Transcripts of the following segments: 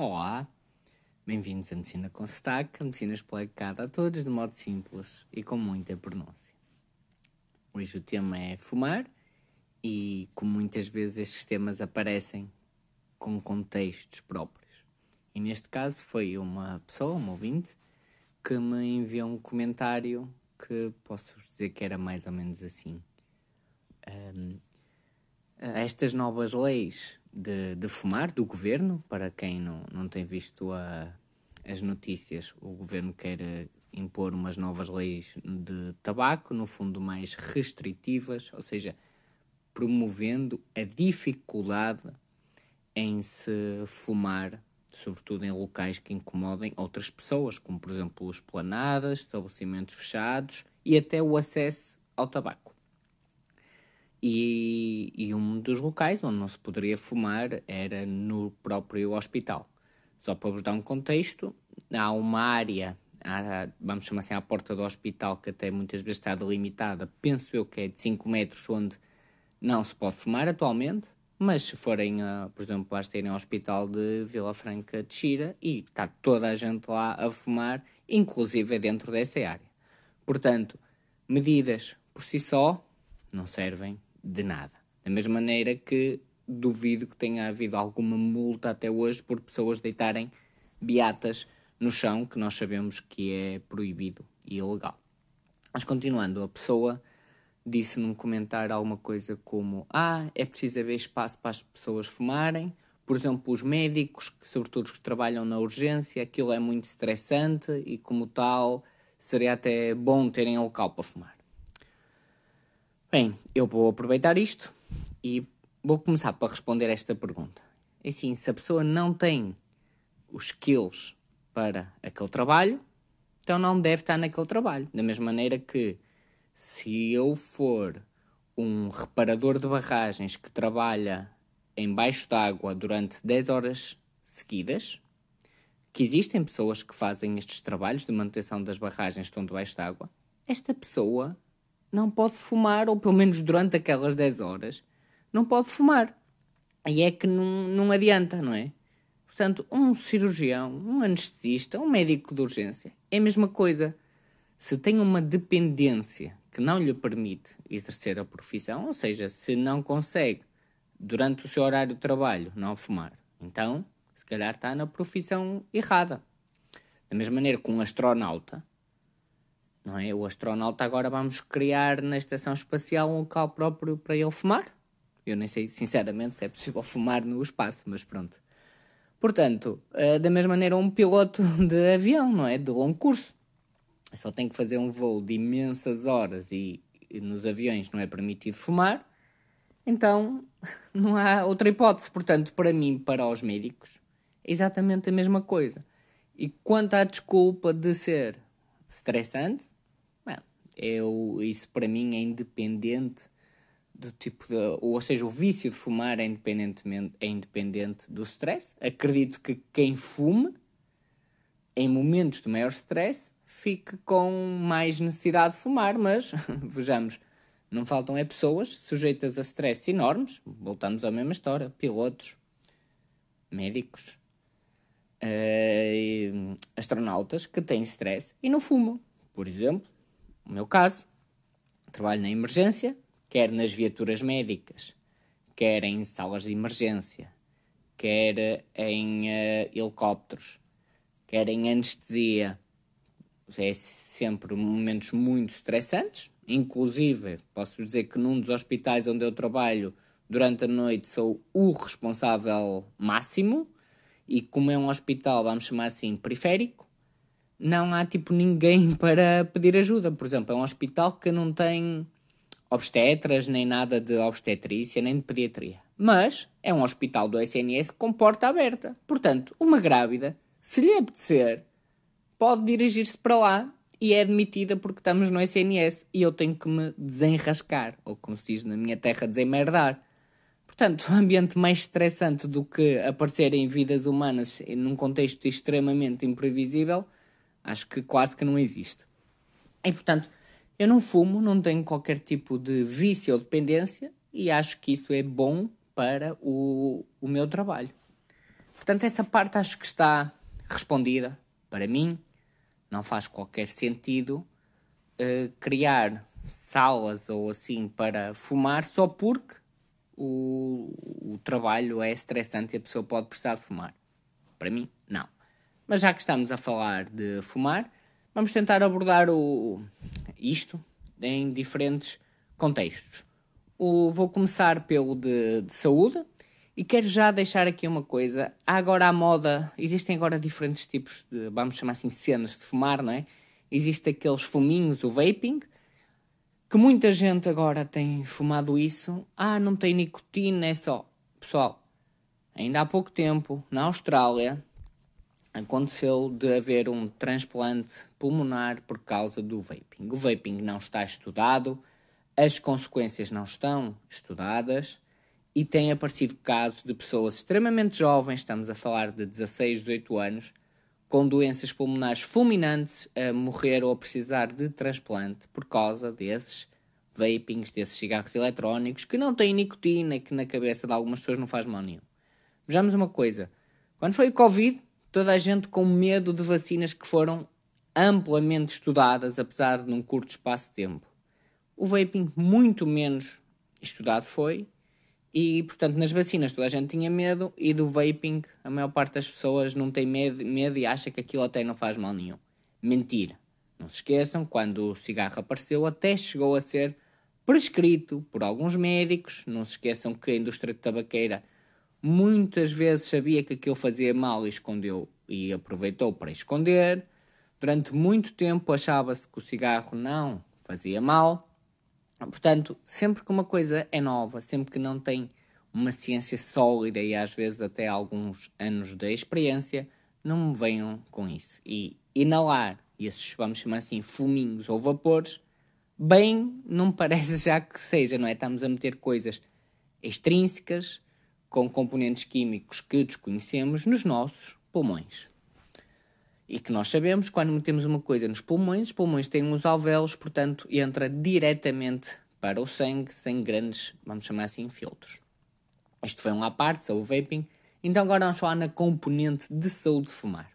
Olá, bem-vindos à Medicina com Sotaque, a medicina explicada a todos de modo simples e com muita pronúncia. Hoje o tema é fumar e, como muitas vezes estes temas aparecem com contextos próprios. E neste caso foi uma pessoa, um ouvinte, que me enviou um comentário que posso dizer que era mais ou menos assim. Um, estas novas leis de, de fumar do governo, para quem não, não tem visto a, as notícias, o governo quer eh, impor umas novas leis de tabaco, no fundo mais restritivas, ou seja, promovendo a dificuldade em se fumar, sobretudo em locais que incomodem outras pessoas, como por exemplo esplanadas, estabelecimentos fechados e até o acesso ao tabaco. E, e, um dos locais onde não se poderia fumar era no próprio hospital. Só para vos dar um contexto, há uma área, há, vamos chamar assim, à porta do hospital, que até muitas vezes está delimitada, penso eu que é de 5 metros, onde não se pode fumar atualmente, mas se forem, a, por exemplo, basta irem ao hospital de Vila Franca de Xira e está toda a gente lá a fumar, inclusive dentro dessa área. Portanto, medidas por si só não servem de nada. Da mesma maneira que duvido que tenha havido alguma multa até hoje por pessoas deitarem beatas no chão, que nós sabemos que é proibido e ilegal. Mas continuando, a pessoa disse num comentário alguma coisa como: Ah, é preciso haver espaço para as pessoas fumarem. Por exemplo, os médicos, que sobretudo que trabalham na urgência, aquilo é muito estressante e, como tal, seria até bom terem local para fumar. Bem, eu vou aproveitar isto e vou começar para responder esta pergunta. É assim, se a pessoa não tem os skills para aquele trabalho, então não deve estar naquele trabalho. Da mesma maneira que se eu for um reparador de barragens que trabalha embaixo d'água durante 10 horas seguidas, que existem pessoas que fazem estes trabalhos de manutenção das barragens que estão debaixo d'água, esta pessoa não pode fumar, ou pelo menos durante aquelas 10 horas, não pode fumar. Aí é que não, não adianta, não é? Portanto, um cirurgião, um anestesista, um médico de urgência é a mesma coisa. Se tem uma dependência que não lhe permite exercer a profissão, ou seja, se não consegue, durante o seu horário de trabalho, não fumar, então, se calhar está na profissão errada. Da mesma maneira que um astronauta não é? O astronauta agora vamos criar na estação espacial um local próprio para ele fumar. Eu nem sei, sinceramente, se é possível fumar no espaço, mas pronto. Portanto, eh, da mesma maneira, um piloto de avião, não é? De longo curso. Só tem que fazer um voo de imensas horas e, nos aviões não é permitido fumar. Então, não há outra hipótese. Portanto, para mim, para os médicos, é exatamente a mesma coisa. E quanto à desculpa de ser estressante, eu, isso para mim é independente do tipo de. Ou seja, o vício de fumar é, independentemente, é independente do stress. Acredito que quem fume, em momentos de maior stress, fique com mais necessidade de fumar, mas vejamos, não faltam é pessoas sujeitas a stress enormes. Voltamos à mesma história: pilotos, médicos, uh, astronautas que têm stress e não fumam, por exemplo no meu caso, trabalho na emergência, quer nas viaturas médicas, quer em salas de emergência, quer em uh, helicópteros, quer em anestesia. É sempre momentos muito estressantes. Inclusive, posso dizer que num dos hospitais onde eu trabalho durante a noite sou o responsável máximo. E como é um hospital, vamos chamar assim, periférico, não há tipo ninguém para pedir ajuda. Por exemplo, é um hospital que não tem obstetras, nem nada de obstetrícia, nem de pediatria. Mas é um hospital do SNS com porta aberta. Portanto, uma grávida, se lhe apetecer, pode dirigir-se para lá e é admitida porque estamos no SNS e eu tenho que me desenrascar, ou como se diz na minha terra, desemerdar. Portanto, um ambiente mais estressante do que aparecerem vidas humanas num contexto extremamente imprevisível Acho que quase que não existe. E portanto, eu não fumo, não tenho qualquer tipo de vício ou dependência e acho que isso é bom para o, o meu trabalho. Portanto, essa parte acho que está respondida. Para mim, não faz qualquer sentido uh, criar salas ou assim para fumar só porque o, o trabalho é estressante e a pessoa pode precisar de fumar. Para mim. Mas já que estamos a falar de fumar, vamos tentar abordar o, isto em diferentes contextos. O, vou começar pelo de, de saúde e quero já deixar aqui uma coisa. Há agora a moda, existem agora diferentes tipos de, vamos chamar assim, cenas de fumar, não é? Existem aqueles fuminhos, o vaping, que muita gente agora tem fumado isso. Ah, não tem nicotina, é só. Pessoal, ainda há pouco tempo, na Austrália, aconteceu de haver um transplante pulmonar por causa do vaping. O vaping não está estudado, as consequências não estão estudadas e tem aparecido casos de pessoas extremamente jovens, estamos a falar de 16, 18 anos, com doenças pulmonares fulminantes a morrer ou a precisar de transplante por causa desses vapings, desses cigarros eletrónicos que não têm nicotina e que na cabeça de algumas pessoas não faz mal nenhum. Vejamos uma coisa: quando foi o Covid, toda a gente com medo de vacinas que foram amplamente estudadas, apesar de num curto espaço de tempo. O vaping, muito menos estudado foi, e, portanto, nas vacinas toda a gente tinha medo e do vaping a maior parte das pessoas não tem medo, medo e acha que aquilo até não faz mal nenhum. Mentira. Não se esqueçam, quando o cigarro apareceu, até chegou a ser prescrito por alguns médicos. Não se esqueçam que a indústria tabaqueira muitas vezes sabia que aquilo fazia mal e escondeu e aproveitou para esconder. Durante muito tempo achava-se que o cigarro não fazia mal Portanto, sempre que uma coisa é nova, sempre que não tem uma ciência sólida e às vezes até alguns anos de experiência, não me venham com isso. E inalar esses, vamos chamar assim, fuminhos ou vapores, bem, não parece já que seja, não é? Estamos a meter coisas extrínsecas com componentes químicos que desconhecemos nos nossos pulmões. E que nós sabemos, quando metemos uma coisa nos pulmões, os pulmões têm uns alvéolos, portanto, entra diretamente para o sangue, sem grandes, vamos chamar assim, filtros. Isto foi um à parte, só o vaping. Então agora vamos falar na componente de saúde de fumar.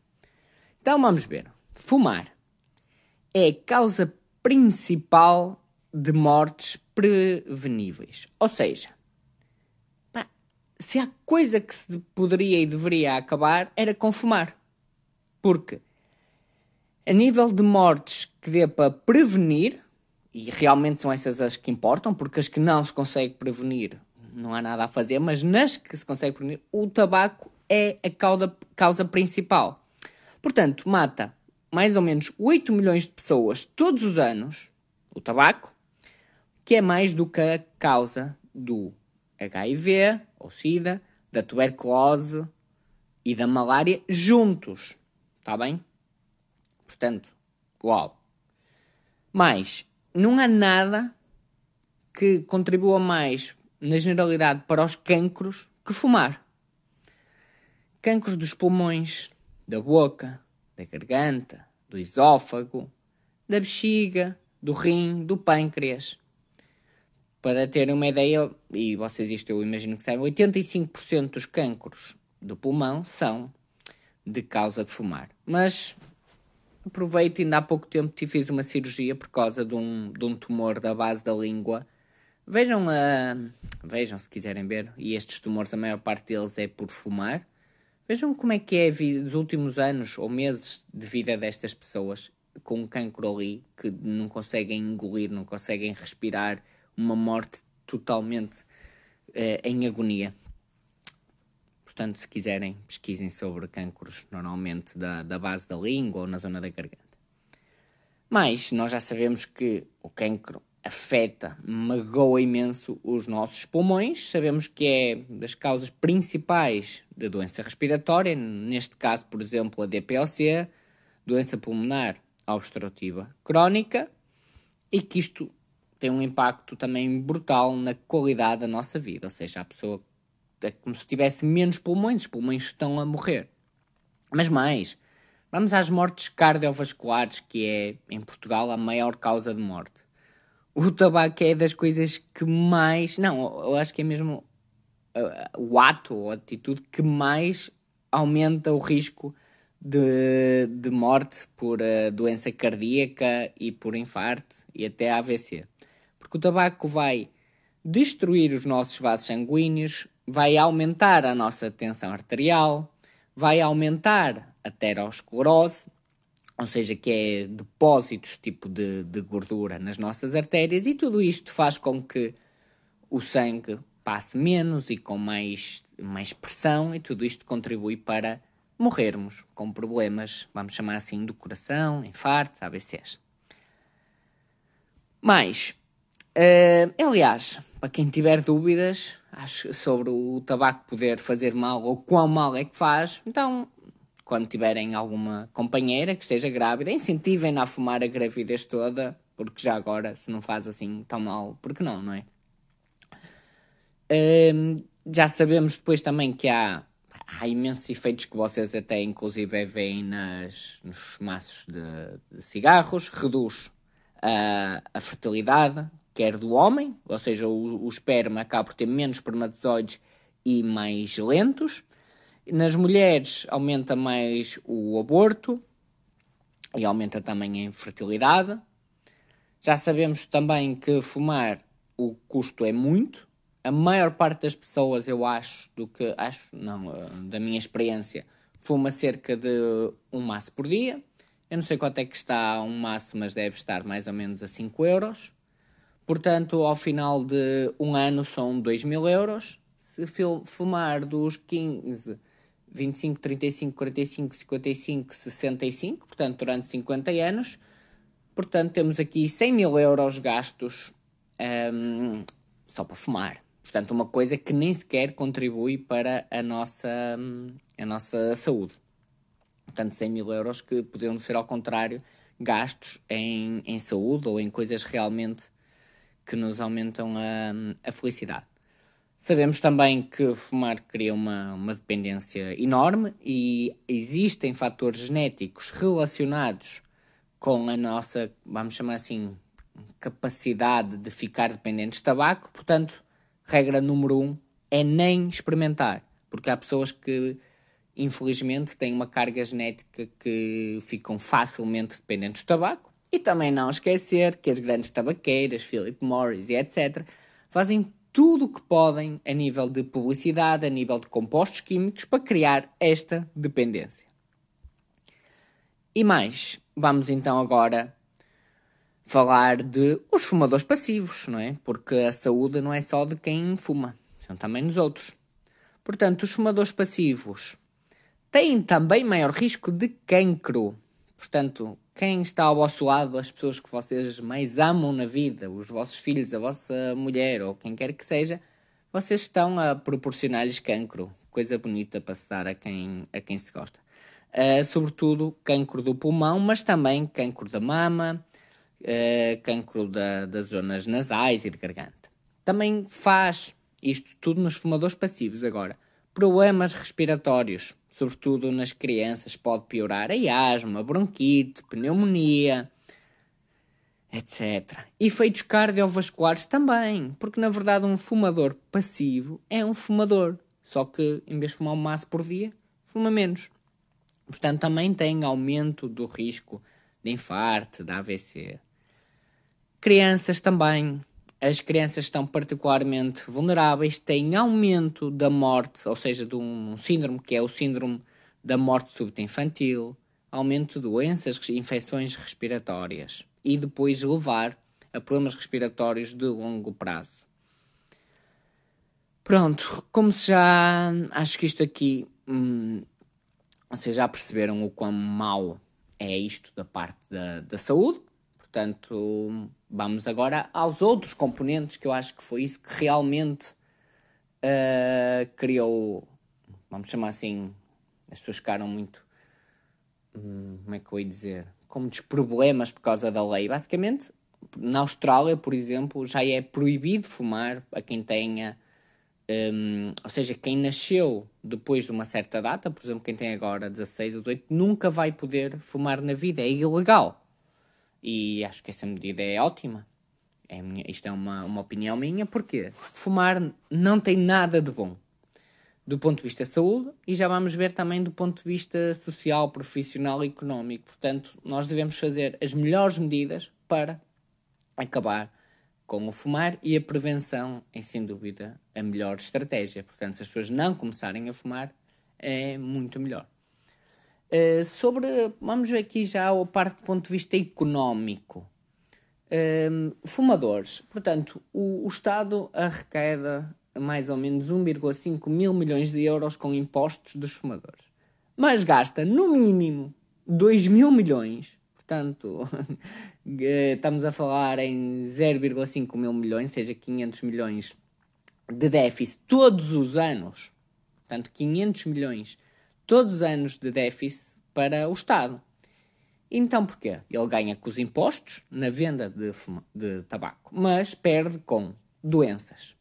Então vamos ver. Fumar é a causa principal de mortes preveníveis. Ou seja, se há coisa que se poderia e deveria acabar era com fumar. Porque a nível de mortes que dê para prevenir, e realmente são essas as que importam, porque as que não se consegue prevenir não há nada a fazer, mas nas que se consegue prevenir, o tabaco é a causa, causa principal. Portanto, mata mais ou menos 8 milhões de pessoas todos os anos, o tabaco, que é mais do que a causa do HIV, ou SIDA, da tuberculose e da malária juntos. Está bem? Portanto, uau. Mas não há nada que contribua mais, na generalidade, para os cancros que fumar. Cancros dos pulmões, da boca, da garganta, do esófago, da bexiga, do rim, do pâncreas. Para terem uma ideia, e vocês isto eu imagino que sabem, 85% dos cancros do pulmão são de causa de fumar. Mas aproveito, ainda há pouco tempo te fiz uma cirurgia por causa de um, de um tumor da base da língua. Vejam, uh, vejam se quiserem ver, e estes tumores, a maior parte deles é por fumar. Vejam como é que é os últimos anos ou meses de vida destas pessoas com um cancro ali que não conseguem engolir, não conseguem respirar, uma morte totalmente uh, em agonia. Portanto, se quiserem, pesquisem sobre cancros, normalmente da, da base da língua ou na zona da garganta. Mas nós já sabemos que o cancro afeta, magoa imenso os nossos pulmões. Sabemos que é das causas principais da doença respiratória, neste caso, por exemplo, a DPOC, doença pulmonar obstrutiva crónica, e que isto tem um impacto também brutal na qualidade da nossa vida, ou seja, a pessoa é como se tivesse menos pulmões, os pulmões estão a morrer. Mas mais, vamos às mortes cardiovasculares, que é em Portugal a maior causa de morte. O tabaco é das coisas que mais. Não, eu acho que é mesmo uh, o ato ou a atitude que mais aumenta o risco de, de morte por uh, doença cardíaca e por infarto e até AVC. Porque o tabaco vai destruir os nossos vasos sanguíneos, vai aumentar a nossa tensão arterial, vai aumentar a aterosclerose, ou seja, que é depósitos tipo de, de gordura nas nossas artérias, e tudo isto faz com que o sangue passe menos e com mais, mais pressão, e tudo isto contribui para morrermos com problemas, vamos chamar assim, do coração, infartos, AVCs. Mas, uh, aliás, para quem tiver dúvidas acho, sobre o tabaco poder fazer mal ou quão mal é que faz, então, quando tiverem alguma companheira que esteja grávida, incentivem-na a fumar a gravidez toda, porque já agora, se não faz assim tão mal, porque não, não é? Uh, já sabemos depois também que há há imensos efeitos que vocês até inclusive veem nas, nos maços de, de cigarros, reduz a, a, fertilidade, quer do homem, ou seja, o, o esperma acaba por ter menos espermatozoides e mais lentos. Nas mulheres aumenta mais o aborto e aumenta também a infertilidade. Já sabemos também que fumar o custo é muito, a maior parte das pessoas, eu acho, do que acho, não, da minha experiência, fuma cerca de um maço por dia. Eu não sei quanto é que está um maço, mas deve estar mais ou menos a 5 euros. Portanto, ao final de um ano são 2 mil euros. Se fumar dos 15, 25, 35, 45, 55, 65, portanto, durante 50 anos, portanto, temos aqui 100 mil euros gastos um, só para fumar. Portanto, uma coisa que nem sequer contribui para a nossa, a nossa saúde. Portanto, 100 mil euros que poderiam ser, ao contrário, gastos em, em saúde ou em coisas realmente que nos aumentam a, a felicidade. Sabemos também que fumar cria uma, uma dependência enorme e existem fatores genéticos relacionados com a nossa, vamos chamar assim, capacidade de ficar dependentes de tabaco. Portanto, regra número um é nem experimentar, porque há pessoas que infelizmente têm uma carga genética que ficam facilmente dependentes do tabaco. E também não esquecer que as grandes tabaqueiras, Philip Morris e etc., fazem tudo o que podem a nível de publicidade, a nível de compostos químicos, para criar esta dependência. E mais, vamos então agora falar de os fumadores passivos, não é? Porque a saúde não é só de quem fuma, são também nos outros. Portanto, os fumadores passivos têm também maior risco de cancro. Portanto, quem está ao vosso lado, as pessoas que vocês mais amam na vida, os vossos filhos, a vossa mulher ou quem quer que seja, vocês estão a proporcionar-lhes cancro. Coisa bonita para se dar a quem, a quem se gosta. Uh, sobretudo cancro do pulmão, mas também cancro da mama, uh, cancro da, das zonas nasais e de garganta. Também faz isto tudo nos fumadores passivos agora. Problemas respiratórios, sobretudo nas crianças, pode piorar a asma, bronquite, pneumonia, etc. Efeitos cardiovasculares também, porque na verdade um fumador passivo é um fumador, só que em vez de fumar um maço por dia, fuma menos. Portanto, também tem aumento do risco de infarto, de AVC. Crianças também. As crianças estão particularmente vulneráveis, têm aumento da morte, ou seja, de um síndrome que é o síndrome da morte súbita infantil, aumento de doenças, infecções respiratórias e depois levar a problemas respiratórios de longo prazo. Pronto, como se já. Acho que isto aqui. Hum, vocês já perceberam o quão mau é isto da parte da, da saúde. Portanto, vamos agora aos outros componentes que eu acho que foi isso que realmente uh, criou, vamos chamar assim, as pessoas ficaram muito, hum, como é que eu ia dizer, com muitos problemas por causa da lei. Basicamente, na Austrália, por exemplo, já é proibido fumar a quem tenha, um, ou seja, quem nasceu depois de uma certa data, por exemplo, quem tem agora 16 ou 18, nunca vai poder fumar na vida, é ilegal. E acho que essa medida é ótima. É minha, isto é uma, uma opinião minha, porque fumar não tem nada de bom. do ponto de vista de saúde e já vamos ver também do ponto de vista social, profissional e económico. Portanto, nós devemos fazer as melhores medidas para acabar com o fumar e a prevenção é sem dúvida a melhor estratégia. Portanto, se as pessoas não começarem a fumar, é muito melhor. Uh, sobre, vamos ver aqui já a parte do ponto de vista económico. Uh, fumadores, portanto, o, o Estado arrecada mais ou menos 1,5 mil milhões de euros com impostos dos fumadores. Mas gasta, no mínimo, 2 mil milhões. Portanto, estamos a falar em 0,5 mil milhões, seja 500 milhões de déficit todos os anos. Portanto, 500 milhões todos os anos de déficit para o Estado. Então, porquê? Ele ganha com os impostos na venda de, de tabaco, mas perde com doenças,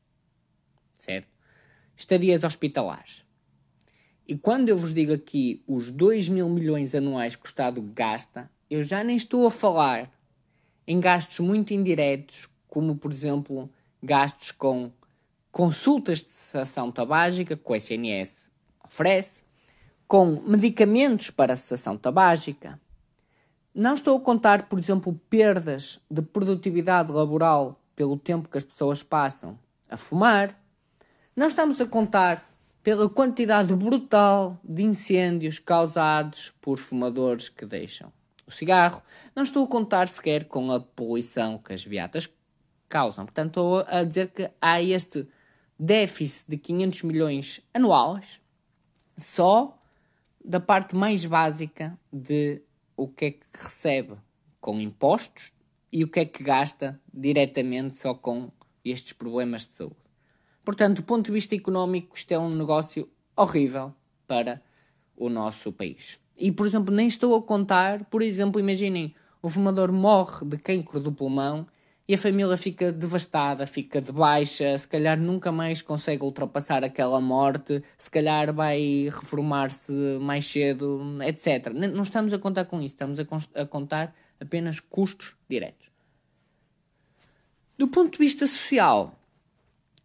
certo? Estadias hospitalares. E quando eu vos digo aqui os 2 mil milhões anuais que o Estado gasta, eu já nem estou a falar em gastos muito indiretos, como por exemplo gastos com consultas de cessação tabágica que o SNS oferece, com medicamentos para cessação tabágica. Não estou a contar, por exemplo, perdas de produtividade laboral pelo tempo que as pessoas passam a fumar, não estamos a contar pela quantidade brutal de incêndios causados por fumadores que deixam o cigarro. Não estou a contar sequer com a poluição que as beatas causam. Portanto, estou a dizer que há este déficit de 500 milhões anuais só da parte mais básica de o que é que recebe com impostos e o que é que gasta diretamente só com estes problemas de saúde. Portanto, do ponto de vista económico, isto é um negócio horrível para o nosso país. E, por exemplo, nem estou a contar, por exemplo, imaginem, o fumador morre de cancro do pulmão e a família fica devastada, fica de baixa, se calhar nunca mais consegue ultrapassar aquela morte, se calhar vai reformar-se mais cedo, etc. Não estamos a contar com isso, estamos a, a contar apenas custos diretos. Do ponto de vista social,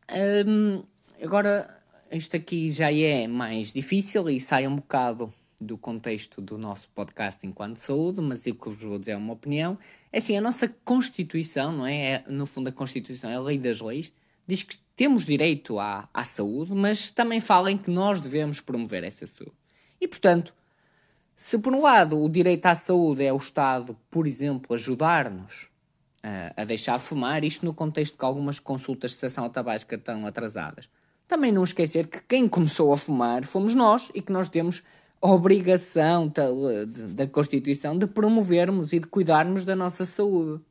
Hum, agora, isto aqui já é mais difícil e sai um bocado do contexto do nosso podcast enquanto saúde, mas o que vos vou dizer é uma opinião. É assim, a nossa Constituição, não é? é no fundo, a Constituição é a lei das leis, diz que temos direito à, à saúde, mas também fala em que nós devemos promover essa saúde. E, portanto, se por um lado o direito à saúde é o Estado, por exemplo, ajudar-nos a deixar de fumar, isto no contexto que algumas consultas de sessão tabágica estão atrasadas. Também não esquecer que quem começou a fumar fomos nós e que nós temos obrigação da Constituição de promovermos e de cuidarmos da nossa saúde.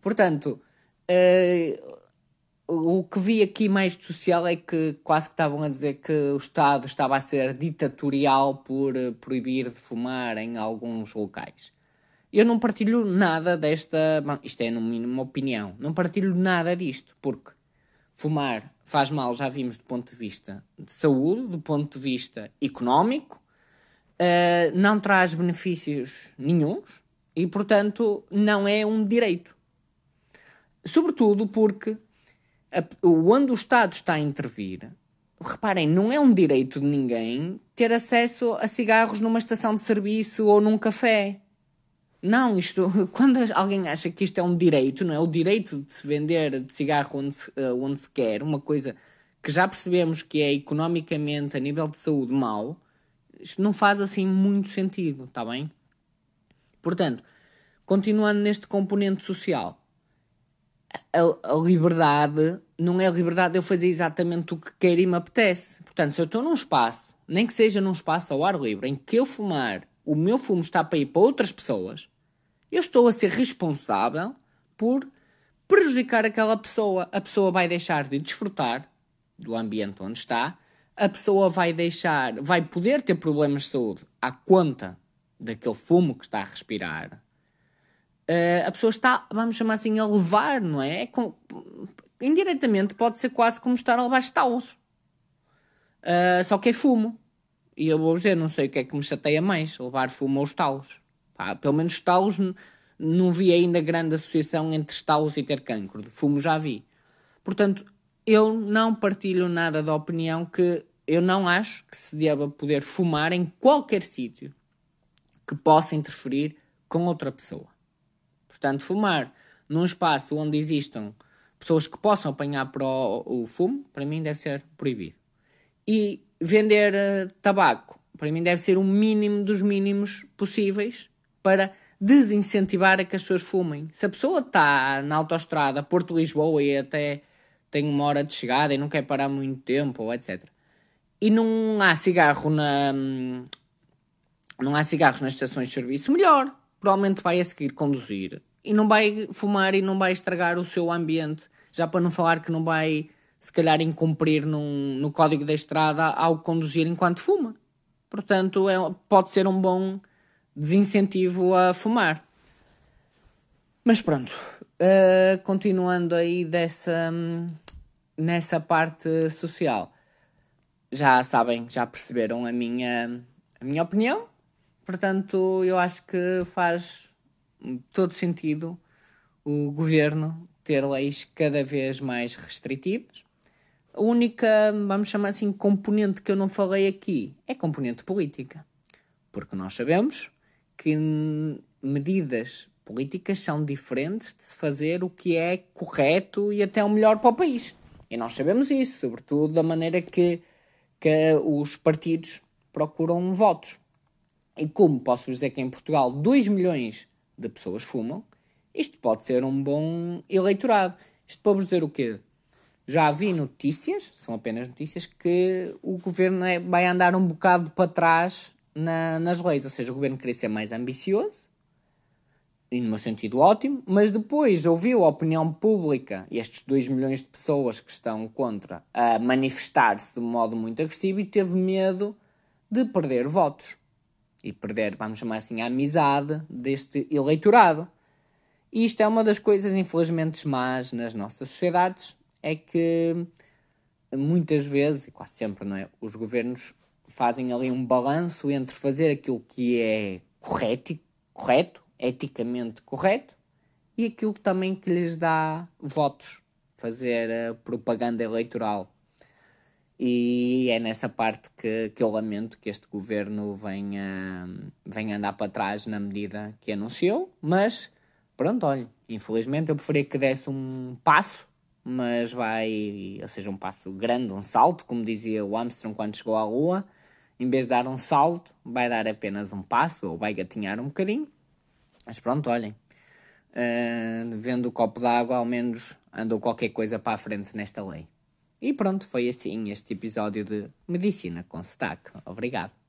Portanto, uh, o que vi aqui mais de social é que quase que estavam a dizer que o Estado estava a ser ditatorial por uh, proibir de fumar em alguns locais. Eu não partilho nada desta. Bom, isto é, no mínimo, uma opinião. Não partilho nada disto, porque fumar faz mal, já vimos, do ponto de vista de saúde, do ponto de vista económico, uh, não traz benefícios nenhums e, portanto, não é um direito. Sobretudo porque a, onde o Estado está a intervir, reparem, não é um direito de ninguém ter acesso a cigarros numa estação de serviço ou num café. Não, isto, quando alguém acha que isto é um direito, não é? O direito de se vender de cigarro onde se, uh, onde se quer, uma coisa que já percebemos que é economicamente, a nível de saúde, mau, isto não faz assim muito sentido, está bem? Portanto, continuando neste componente social, a, a, liberdade não é a liberdade de eu fazer exatamente o que quero e me apetece. Portanto, se eu estou num espaço, nem que seja num espaço ao ar livre, em que eu fumar, o meu fumo está para ir para outras pessoas, eu estou a ser responsável por prejudicar aquela pessoa. A pessoa vai deixar de desfrutar do ambiente onde está, a pessoa vai deixar, vai poder ter problemas de saúde à conta daquele fumo que está a respirar. Uh, a pessoa está, vamos chamar assim, a levar, não é? com, indiretamente pode ser quase como estar a levar estalos. Uh, só que é fumo. E eu vou dizer, não sei o que é que me chateia mais, levar fumo ou estalos. Pá, pelo menos estalos, não vi ainda grande associação entre estalos e ter cancro. De fumo já vi. Portanto, eu não partilho nada da opinião que eu não acho que se deva poder fumar em qualquer sítio que possa interferir com outra pessoa. Portanto, fumar num espaço onde existam pessoas que possam apanhar para o fumo, para mim deve ser proibido. E vender uh, tabaco, para mim deve ser o mínimo dos mínimos possíveis para desincentivar a que as pessoas fumem. Se a pessoa está na autoestrada Porto-Lisboa e até tem uma hora de chegada e não quer parar muito tempo, ou etc. E não há cigarro na. Não há cigarros nas estações de serviço, melhor. Provavelmente vai a seguir conduzir e não vai fumar e não vai estragar o seu ambiente. Já para não falar que não vai, se calhar, incumprir num, no código da estrada ao conduzir enquanto fuma. Portanto, é, pode ser um bom desincentivo a fumar. Mas pronto, uh, continuando aí dessa, nessa parte social, já sabem, já perceberam a minha, a minha opinião. Portanto, eu acho que faz todo sentido o governo ter leis cada vez mais restritivas. A única, vamos chamar assim, componente que eu não falei aqui é componente política. Porque nós sabemos que medidas políticas são diferentes de se fazer o que é correto e até o melhor para o país. E nós sabemos isso, sobretudo da maneira que, que os partidos procuram votos. E como posso dizer que em Portugal 2 milhões de pessoas fumam, isto pode ser um bom eleitorado. Isto para vos dizer o quê? Já vi notícias, são apenas notícias, que o governo é, vai andar um bocado para trás na, nas leis. Ou seja, o governo queria ser mais ambicioso, e no meu sentido ótimo, mas depois ouviu a opinião pública e estes 2 milhões de pessoas que estão contra a manifestar-se de modo muito agressivo e teve medo de perder votos e perder, vamos chamar assim, a amizade deste eleitorado. E isto é uma das coisas, infelizmente, más nas nossas sociedades, é que muitas vezes, e quase sempre, não é? Os governos fazem ali um balanço entre fazer aquilo que é correto, correto, eticamente correto, e aquilo também que lhes dá votos, fazer uh, propaganda eleitoral. E é nessa parte que, que eu lamento que este governo venha, venha andar para trás na medida que anunciou, mas pronto, olha, infelizmente eu preferia que desse um passo, mas vai, ou seja, um passo grande, um salto, como dizia o Armstrong quando chegou à Lua, em vez de dar um salto, vai dar apenas um passo ou vai gatinhar um bocadinho. Mas pronto, olhem, uh, vendo o copo d'água, ao menos andou qualquer coisa para a frente nesta lei. E pronto, foi assim este episódio de Medicina com Sotaque. Obrigado.